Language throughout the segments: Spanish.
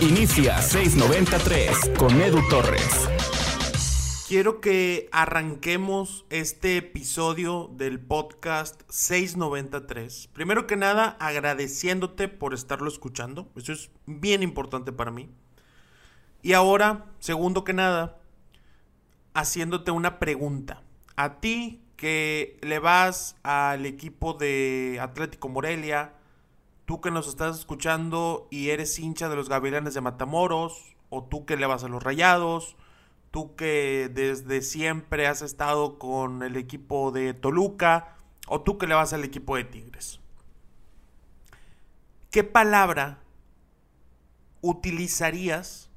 Inicia 693 con Edu Torres. Quiero que arranquemos este episodio del podcast 693. Primero que nada, agradeciéndote por estarlo escuchando. Eso es bien importante para mí. Y ahora, segundo que nada, haciéndote una pregunta. A ti que le vas al equipo de Atlético Morelia, tú que nos estás escuchando y eres hincha de los Gavilanes de Matamoros, o tú que le vas a los Rayados, tú que desde siempre has estado con el equipo de Toluca, o tú que le vas al equipo de Tigres. ¿Qué palabra utilizarías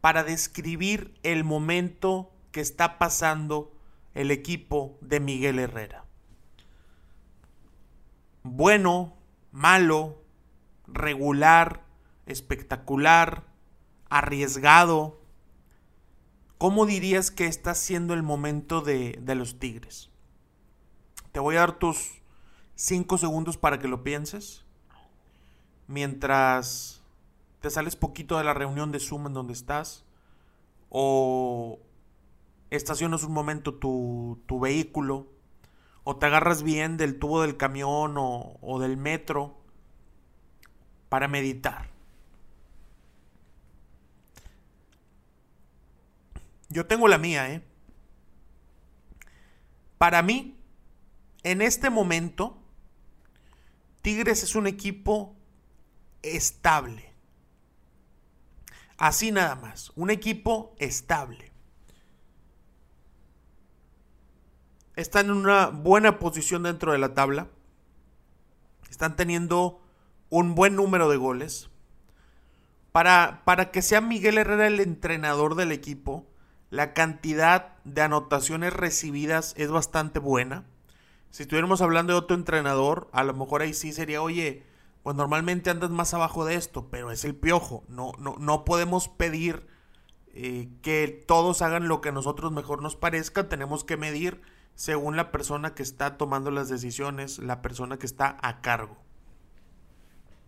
para describir el momento que está pasando el equipo de Miguel Herrera? Bueno, malo, regular, espectacular, arriesgado, ¿Cómo dirías que está siendo el momento de, de los Tigres? Te voy a dar tus 5 segundos para que lo pienses. Mientras te sales poquito de la reunión de Zoom en donde estás. O estacionas un momento tu, tu vehículo. O te agarras bien del tubo del camión o, o del metro para meditar. Yo tengo la mía, ¿eh? Para mí, en este momento, Tigres es un equipo estable. Así nada más, un equipo estable. Están en una buena posición dentro de la tabla. Están teniendo un buen número de goles. Para, para que sea Miguel Herrera el entrenador del equipo, la cantidad de anotaciones recibidas es bastante buena. Si estuviéramos hablando de otro entrenador, a lo mejor ahí sí sería, oye, pues normalmente andas más abajo de esto, pero es el piojo. No, no, no podemos pedir eh, que todos hagan lo que a nosotros mejor nos parezca. Tenemos que medir según la persona que está tomando las decisiones, la persona que está a cargo.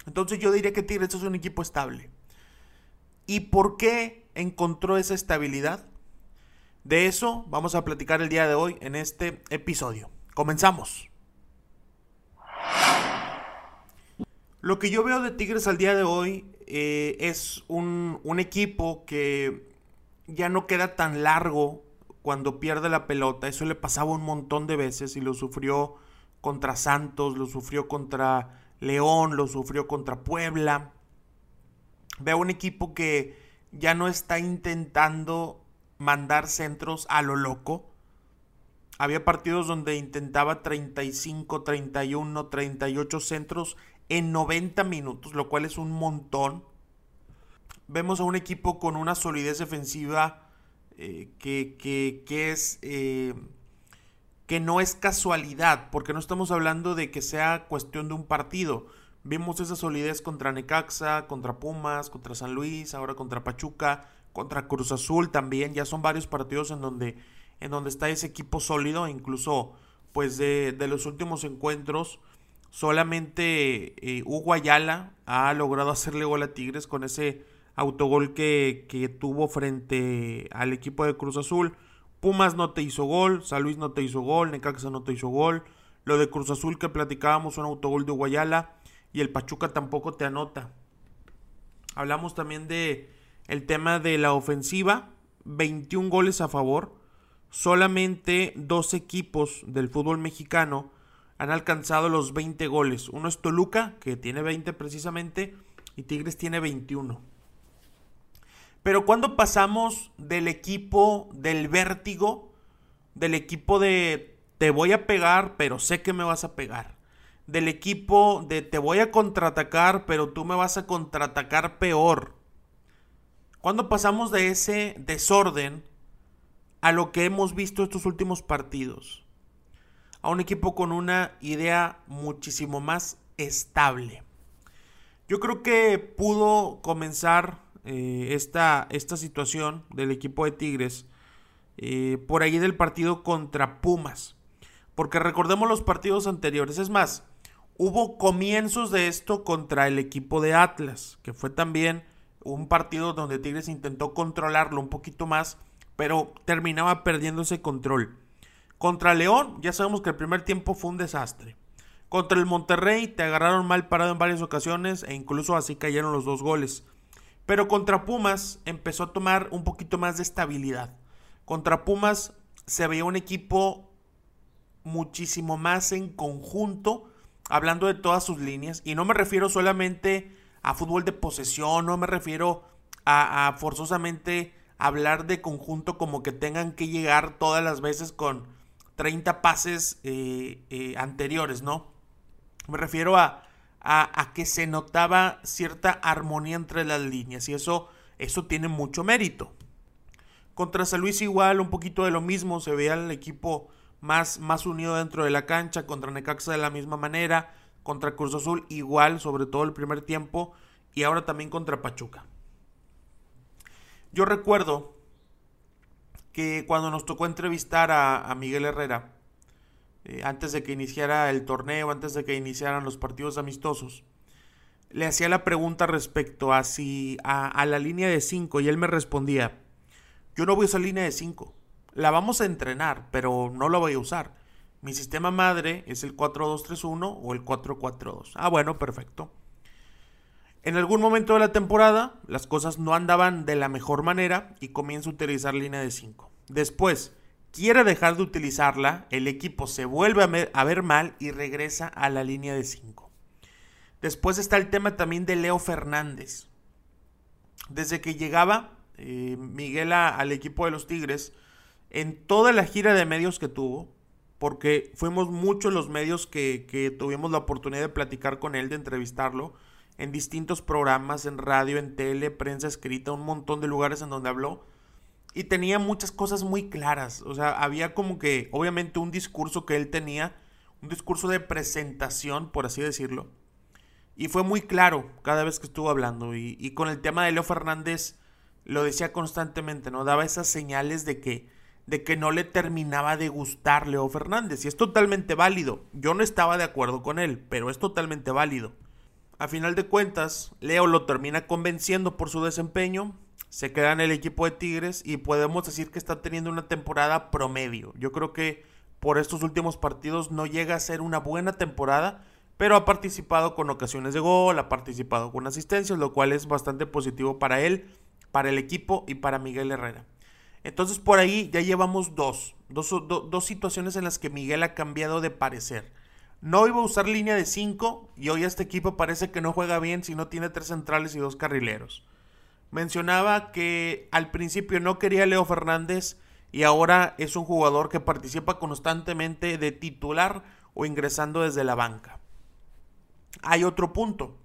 Entonces yo diría que Tigres es un equipo estable. ¿Y por qué encontró esa estabilidad? De eso vamos a platicar el día de hoy en este episodio. Comenzamos. Lo que yo veo de Tigres al día de hoy eh, es un, un equipo que ya no queda tan largo cuando pierde la pelota. Eso le pasaba un montón de veces y lo sufrió contra Santos, lo sufrió contra León, lo sufrió contra Puebla. Veo un equipo que ya no está intentando mandar centros a lo loco. Había partidos donde intentaba 35, 31, 38 centros en 90 minutos, lo cual es un montón. Vemos a un equipo con una solidez defensiva eh, que, es... Eh, que no es casualidad, porque no estamos hablando de que sea cuestión de un partido. Vimos esa solidez contra Necaxa, contra Pumas, contra San Luis, ahora contra Pachuca contra Cruz Azul también, ya son varios partidos en donde, en donde está ese equipo sólido, incluso pues de, los últimos encuentros, solamente eh, Hugo Ayala ha logrado hacerle gol a Tigres con ese autogol que, que tuvo frente al equipo de Cruz Azul. Pumas no te hizo gol, San Luis no te hizo gol, Necaxa no te hizo gol. Lo de Cruz Azul que platicábamos, un autogol de Guayala. Y el Pachuca tampoco te anota. Hablamos también de, el tema de la ofensiva, 21 goles a favor. Solamente dos equipos del fútbol mexicano han alcanzado los 20 goles. Uno es Toluca, que tiene 20 precisamente, y Tigres tiene 21. Pero cuando pasamos del equipo del vértigo, del equipo de te voy a pegar, pero sé que me vas a pegar, del equipo de te voy a contraatacar, pero tú me vas a contraatacar peor, cuando pasamos de ese desorden a lo que hemos visto estos últimos partidos? A un equipo con una idea muchísimo más estable. Yo creo que pudo comenzar eh, esta, esta, situación del equipo de Tigres eh, por ahí del partido contra Pumas. Porque recordemos los partidos anteriores. Es más, Hubo comienzos de esto contra el equipo de Atlas, que fue también un partido donde Tigres intentó controlarlo un poquito más, pero terminaba perdiendo ese control. Contra León, ya sabemos que el primer tiempo fue un desastre. Contra el Monterrey te agarraron mal parado en varias ocasiones e incluso así cayeron los dos goles. Pero contra Pumas empezó a tomar un poquito más de estabilidad. Contra Pumas se veía un equipo muchísimo más en conjunto hablando de todas sus líneas, y no me refiero solamente a fútbol de posesión, no me refiero a, forzosamente hablar de conjunto como que tengan que llegar todas las veces con 30 pases eh, eh, anteriores, ¿no? Me refiero a, a, que se notaba cierta armonía entre las líneas y eso, eso tiene mucho mérito. Contra San Luis igual, un poquito de lo mismo, se veía el equipo más, más unido dentro de la cancha, contra Necaxa de la misma manera, contra Cruz Azul igual, sobre todo el primer tiempo, y ahora también contra Pachuca. Yo recuerdo que cuando nos tocó entrevistar a, Miguel Herrera, eh, antes de que iniciara el torneo, antes de que iniciaran los partidos amistosos, le hacía la pregunta respecto a si a, la línea de 5 y él me respondía, yo no voy a esa línea de 5 la vamos a entrenar, pero no la voy a usar. Mi sistema madre es el 4231 o el 442. Ah, bueno, perfecto. En algún momento de la temporada, las cosas no andaban de la mejor manera y comienza a utilizar línea de 5. Después, quiere dejar de utilizarla, el equipo se vuelve a ver, mal y regresa a la línea de 5. Después está el tema también de Leo Fernández. Desde que llegaba eh, Miguel al equipo de los Tigres, en toda la gira de medios que tuvo, porque fuimos muchos los medios que, tuvimos la oportunidad de platicar con él, de entrevistarlo, en distintos programas, en radio, en tele, prensa escrita, un montón de lugares en donde habló. Y tenía muchas cosas muy claras. O sea, había como que, obviamente, un discurso que él tenía, un discurso de presentación, por así decirlo. Y fue muy claro cada vez que estuvo hablando. Y, y con el tema de Leo Fernández, lo decía constantemente, ¿no? Daba esas señales de que de que no le terminaba de gustar Leo Fernández. Y es totalmente válido. Yo no estaba de acuerdo con él, pero es totalmente válido. A final de cuentas, Leo lo termina convenciendo por su desempeño, se queda en el equipo de Tigres y podemos decir que está teniendo una temporada promedio. Yo creo que por estos últimos partidos no llega a ser una buena temporada, pero ha participado con ocasiones de gol, ha participado con asistencias, lo cual es bastante positivo para él, para el equipo y para Miguel Herrera. Entonces por ahí ya llevamos dos, dos, situaciones en las que Miguel ha cambiado de parecer. No iba a usar línea de 5 y hoy este equipo parece que no juega bien si no tiene tres centrales y dos carrileros. Mencionaba que al principio no quería Leo Fernández y ahora es un jugador que participa constantemente de titular o ingresando desde la banca. Hay otro punto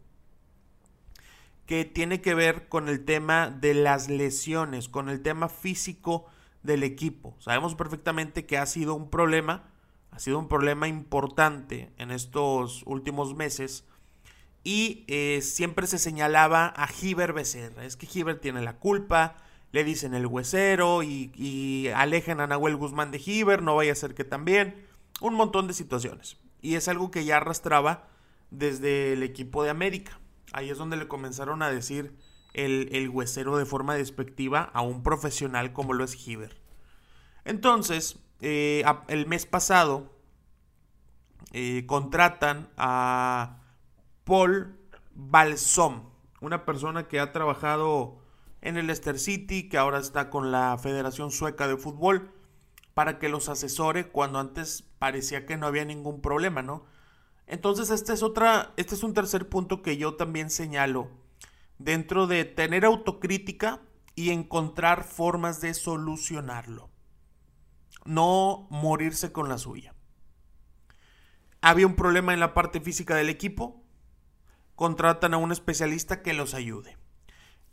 que tiene que ver con el tema de las lesiones, con el tema físico del equipo. Sabemos perfectamente que ha sido un problema, ha sido un problema importante en estos últimos meses y eh, siempre se señalaba a Giver Becerra. Es que Giver tiene la culpa, le dicen el huesero y, y alejan a Nahuel Guzmán de Giver, no vaya a ser que también. Un montón de situaciones. Y es algo que ya arrastraba desde el equipo de América. Ahí es donde le comenzaron a decir el, huesero de forma despectiva a un profesional como lo es Giver. Entonces, eh, el mes pasado eh, contratan a Paul Balsom, una persona que ha trabajado en el Leicester City, que ahora está con la Federación Sueca de Fútbol, para que los asesore cuando antes parecía que no había ningún problema, ¿no? Entonces, este es otra, este es un tercer punto que yo también señalo dentro de tener autocrítica y encontrar formas de solucionarlo. No morirse con la suya. Había un problema en la parte física del equipo. Contratan a un especialista que los ayude.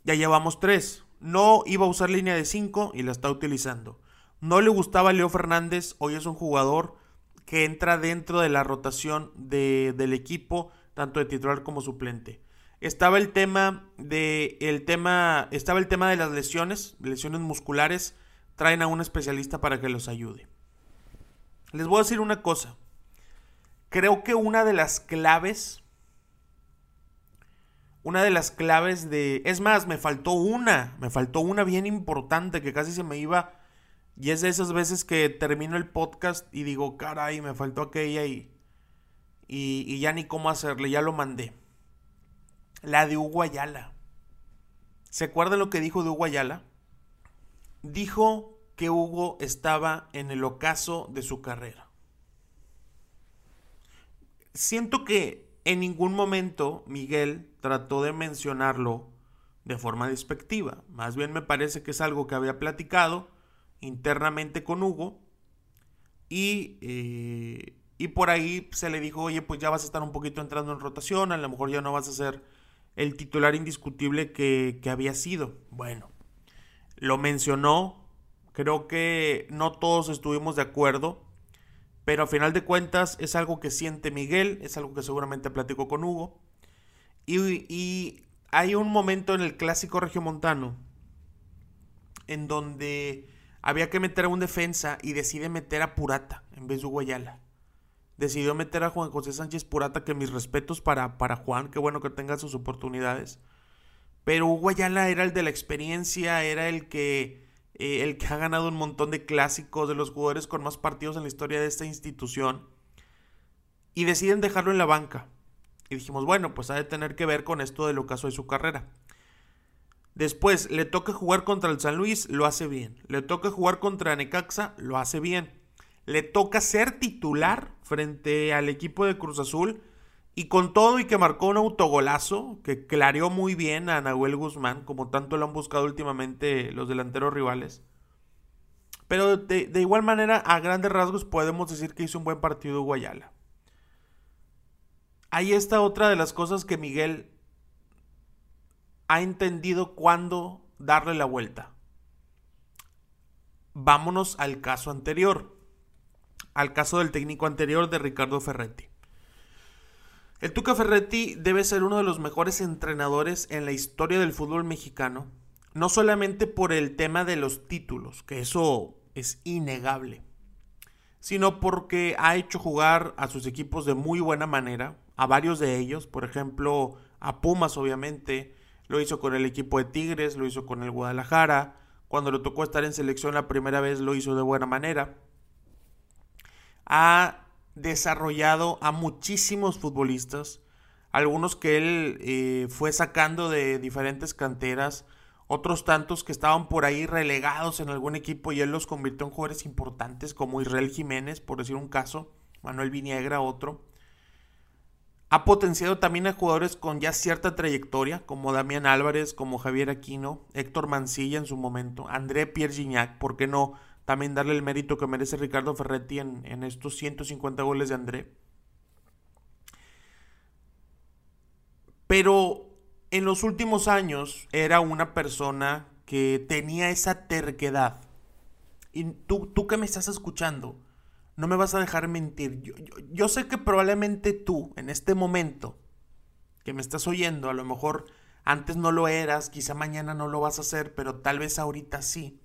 Ya llevamos tres. No iba a usar línea de cinco y la está utilizando. No le gustaba Leo Fernández. Hoy es un jugador que entra dentro de la rotación del equipo, tanto de titular como suplente. Estaba el tema de el tema estaba el tema de las lesiones, lesiones musculares, traen a un especialista para que los ayude. Les voy a decir una cosa. creo que una de las claves, una de las claves de, es más, me faltó una, me faltó una bien importante que casi se me iba, y es de esas veces que termino el podcast y digo, caray, me faltó aquella y, y, ya ni cómo hacerle, ya lo mandé. La de Hugo Ayala. ¿Se acuerdan lo que dijo de Hugo Ayala? Dijo que Hugo estaba en el ocaso de su carrera. Siento que en ningún momento Miguel trató de mencionarlo de forma despectiva. Más bien me parece que es algo que había platicado internamente con Hugo y, eh, y por ahí se le dijo, oye, pues ya vas a estar un poquito entrando en rotación, a lo mejor ya no vas a ser el titular indiscutible que, que había sido. Bueno, lo mencionó, creo que no todos estuvimos de acuerdo, pero a final de cuentas es algo que siente Miguel, es algo que seguramente platicó con Hugo. Y, hay un momento en el clásico regiomontano en donde había que meter a un defensa y decide meter a Purata en vez de Hugo Ayala decidió meter a Juan José Sánchez Purata, que mis respetos para, para Juan, qué bueno que tenga sus oportunidades. Pero Hugo Ayala era el de la experiencia, era el que, eh, el que ha ganado un montón de clásicos, de los jugadores con más partidos en la historia de esta institución. Y deciden dejarlo en la banca. Y dijimos, bueno, pues ha de tener que ver con esto de lo de su carrera. Después, le toca jugar contra el San Luis, lo hace bien. Le toca jugar contra Necaxa, lo hace bien le toca ser titular frente al equipo de Cruz Azul y con todo y que marcó un autogolazo que clareó muy bien a Nahuel Guzmán, como tanto lo han buscado últimamente los delanteros rivales. Pero de, igual manera, a grandes rasgos podemos decir que hizo un buen partido Guayala. Ahí está otra de las cosas que Miguel ha entendido cuándo darle la vuelta. Vámonos al caso anterior al caso del técnico anterior de Ricardo Ferretti. El Tuca Ferretti debe ser uno de los mejores entrenadores en la historia del fútbol mexicano, no solamente por el tema de los títulos, que eso es innegable, sino porque ha hecho jugar a sus equipos de muy buena manera, a varios de ellos, por ejemplo, a Pumas obviamente, lo hizo con el equipo de Tigres, lo hizo con el Guadalajara, cuando le tocó estar en selección la primera vez lo hizo de buena manera ha desarrollado a muchísimos futbolistas, algunos que él eh, fue sacando de diferentes canteras, otros tantos que estaban por ahí relegados en algún equipo y él los convirtió en jugadores importantes como Israel Jiménez, por decir un caso, Manuel Viniegra otro. Ha potenciado también a jugadores con ya cierta trayectoria, como Damián Álvarez, como Javier Aquino, Héctor Mancilla en su momento, André Pierre Gignac, ¿por qué no? también darle el mérito que merece Ricardo Ferretti en, estos 150 goles de André. Pero en los últimos años era una persona que tenía esa terquedad. Y tú, tú que me estás escuchando, no me vas a dejar mentir. Yo, yo, sé que probablemente tú, en este momento, que me estás oyendo, a lo mejor antes no lo eras, quizá mañana no lo vas a hacer, pero tal vez ahorita sí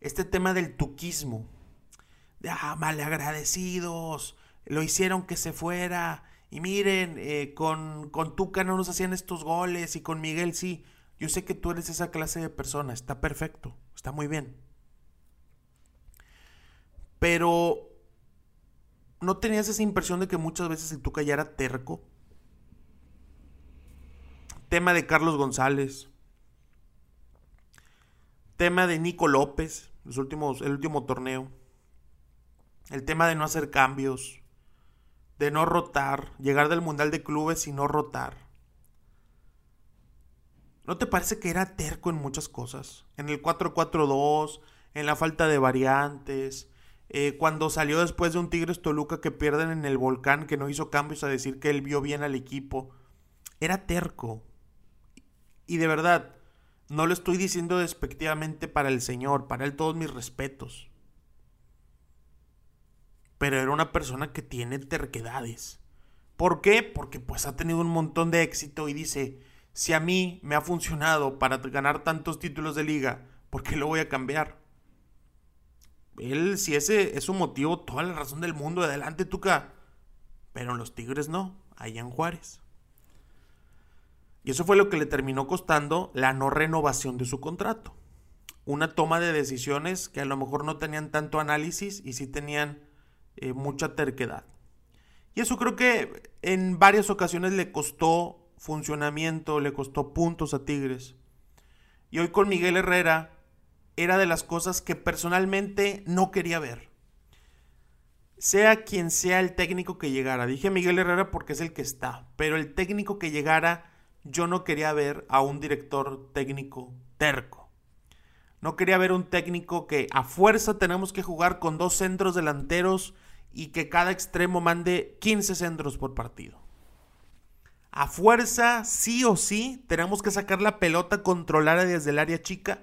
este tema del tuquismo, de ah, malagradecidos, lo hicieron que se fuera, y miren, eh, con, con Tuca no nos hacían estos goles, y con Miguel sí. Yo sé que tú eres esa clase de persona, está perfecto, está muy bien. Pero, ¿no tenías esa impresión de que muchas veces el Tuca ya era terco? Tema de Carlos González. Tema de Nico López los últimos, el último torneo. El tema de no hacer cambios, de no rotar, llegar del Mundial de Clubes y no rotar. ¿No te parece que era terco en muchas cosas? En el 4-4-2, en la falta de variantes, eh, cuando salió después de un Tigres Toluca que pierden en el volcán, que no hizo cambios a decir que él vio bien al equipo. Era terco. Y de verdad, no lo estoy diciendo despectivamente para el Señor, para él todos mis respetos. Pero era una persona que tiene terquedades. ¿Por qué? Porque pues ha tenido un montón de éxito y dice, si a mí me ha funcionado para ganar tantos títulos de liga, ¿por qué lo voy a cambiar? Él, si ese es su motivo, toda la razón del mundo, adelante, Tuca. pero en los Tigres no, allá en Juárez. Y eso fue lo que le terminó costando la no renovación de su contrato. Una toma de decisiones que a lo mejor no tenían tanto análisis y sí tenían eh, mucha terquedad. Y eso creo que en varias ocasiones le costó funcionamiento, le costó puntos a Tigres. Y hoy con Miguel Herrera era de las cosas que personalmente no quería ver. Sea quien sea el técnico que llegara. Dije Miguel Herrera porque es el que está. Pero el técnico que llegara, yo no quería ver a un director técnico terco. No quería ver un técnico que a fuerza tenemos que jugar con dos centros delanteros y que cada extremo mande 15 centros por partido. A fuerza, sí o sí, tenemos que sacar la pelota controlada desde el área chica.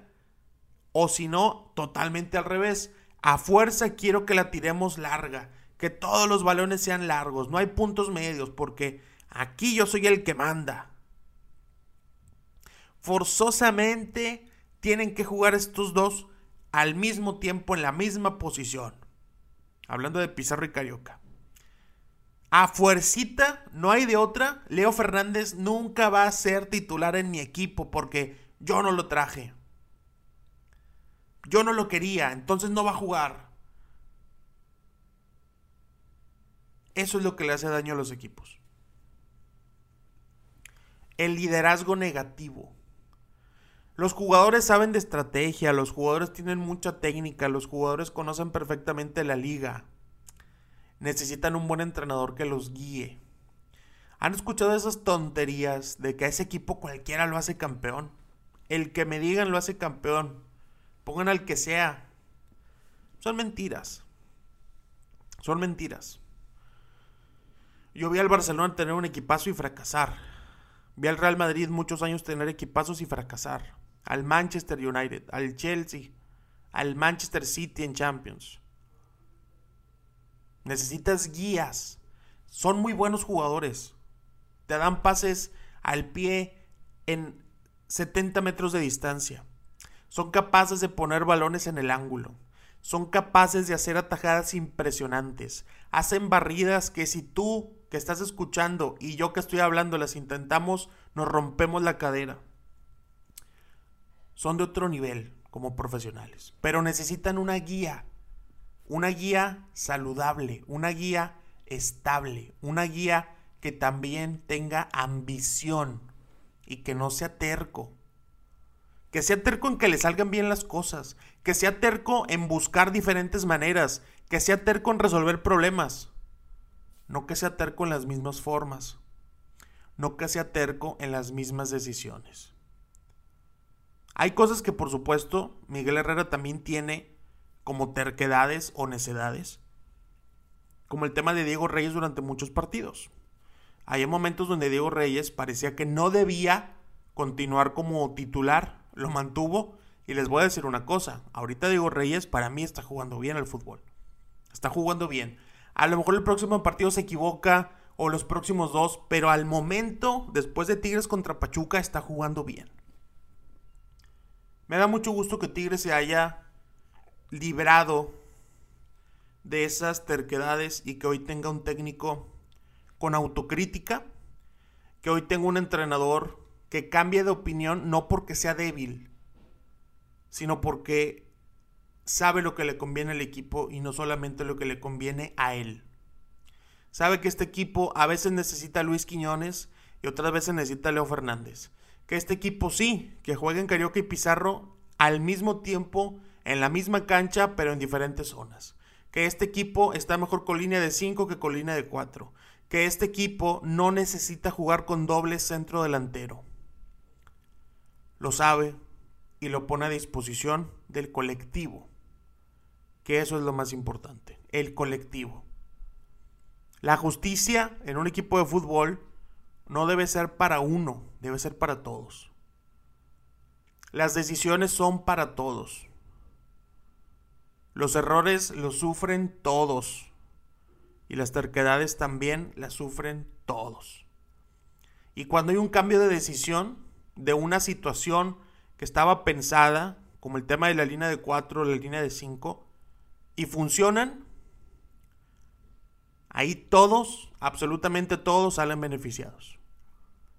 O si no, totalmente al revés. A fuerza quiero que la tiremos larga. Que todos los balones sean largos. No hay puntos medios porque aquí yo soy el que manda. Forzosamente tienen que jugar estos dos al mismo tiempo en la misma posición. Hablando de Pizarro y Carioca. A fuercita, no hay de otra. Leo Fernández nunca va a ser titular en mi equipo porque yo no lo traje. Yo no lo quería, entonces no va a jugar. Eso es lo que le hace daño a los equipos. El liderazgo negativo. Los jugadores saben de estrategia, los jugadores tienen mucha técnica, los jugadores conocen perfectamente la liga. Necesitan un buen entrenador que los guíe. ¿Han escuchado esas tonterías de que a ese equipo cualquiera lo hace campeón? El que me digan lo hace campeón. Pongan al que sea. Son mentiras. Son mentiras. Yo vi al Barcelona tener un equipazo y fracasar. Vi al Real Madrid muchos años tener equipazos y fracasar al Manchester United, al Chelsea, al Manchester City en Champions. Necesitas guías. Son muy buenos jugadores. Te dan pases al pie en 70 metros de distancia. Son capaces de poner balones en el ángulo. Son capaces de hacer atajadas impresionantes. Hacen barridas que si tú que estás escuchando y yo que estoy hablando las intentamos, nos rompemos la cadera son de otro nivel como profesionales, pero necesitan una guía, una guía saludable, una guía estable, una guía que también tenga ambición y que no sea terco. Que sea terco en que le salgan bien las cosas, que sea terco en buscar diferentes maneras, que sea terco en resolver problemas, no que sea terco en las mismas formas, no que sea terco en las mismas decisiones. Hay cosas que por supuesto Miguel Herrera también tiene como terquedades o necedades, como el tema de Diego Reyes durante muchos partidos. Hay momentos donde Diego Reyes parecía que no debía continuar como titular, lo mantuvo y les voy a decir una cosa, ahorita Diego Reyes para mí está jugando bien el fútbol, está jugando bien. A lo mejor el próximo partido se equivoca o los próximos dos, pero al momento, después de Tigres contra Pachuca, está jugando bien. Me da mucho gusto que Tigres se haya librado de esas terquedades y que hoy tenga un técnico con autocrítica, que hoy tenga un entrenador que cambie de opinión no porque sea débil, sino porque sabe lo que le conviene al equipo y no solamente lo que le conviene a él. Sabe que este equipo a veces necesita a Luis Quiñones y otras veces necesita a Leo Fernández que este equipo sí, que jueguen Carioca y Pizarro al mismo tiempo en la misma cancha, pero en diferentes zonas. Que este equipo está mejor con línea de 5 que con línea de 4. Que este equipo no necesita jugar con doble centro delantero. Lo sabe y lo pone a disposición del colectivo. Que eso es lo más importante, el colectivo. La justicia en un equipo de fútbol no debe ser para uno, debe ser para todos. Las decisiones son para todos. Los errores los sufren todos. Y las terquedades también las sufren todos. Y cuando hay un cambio de decisión de una situación que estaba pensada, como el tema de la línea de 4 o la línea de 5, y funcionan, ahí todos, absolutamente todos salen beneficiados.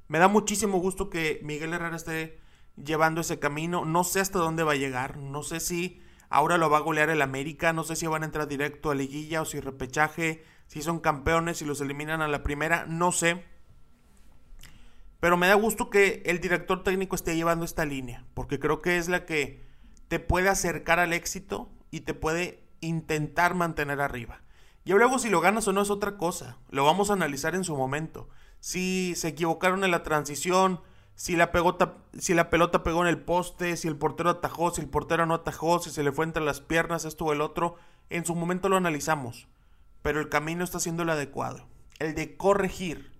Me da muchísimo gusto que Miguel Herrera esté llevando ese camino. No sé hasta dónde va a llegar. No sé si ahora lo va a golear el América. No sé si van a entrar directo a liguilla o si repechaje. Si son campeones y los eliminan a la primera. No sé. Pero me da gusto que el director técnico esté llevando esta línea. Porque creo que es la que te puede acercar al éxito y te puede intentar mantener arriba. Y luego si lo ganas o no es otra cosa. Lo vamos a analizar en su momento. Si se equivocaron en la transición, si la, si la pelota pegó en el poste, si el portero atajó, si el portero no atajó, si se le fue entre las piernas, esto o el otro. En su momento lo analizamos. Pero el camino está siendo el adecuado. El de corregir.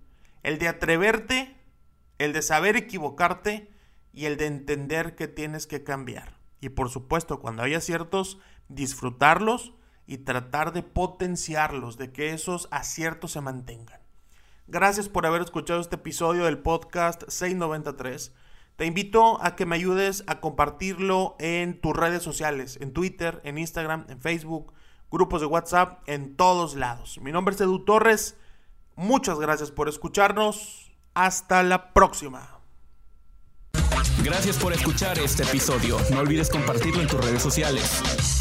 El de atreverte. El de saber equivocarte. Y el de entender que tienes que cambiar. Y por supuesto, cuando haya aciertos, disfrutarlos y tratar de potenciarlos, de que esos aciertos se mantengan. Gracias por haber escuchado este episodio del podcast 693. Te invito a que me ayudes a compartirlo en tus redes sociales, en Twitter, en Instagram, en Facebook, grupos de WhatsApp, en todos lados. Mi nombre es Edu Torres. Muchas gracias por escucharnos. Hasta la próxima. Gracias por escuchar este episodio. No olvides compartirlo en tus redes sociales.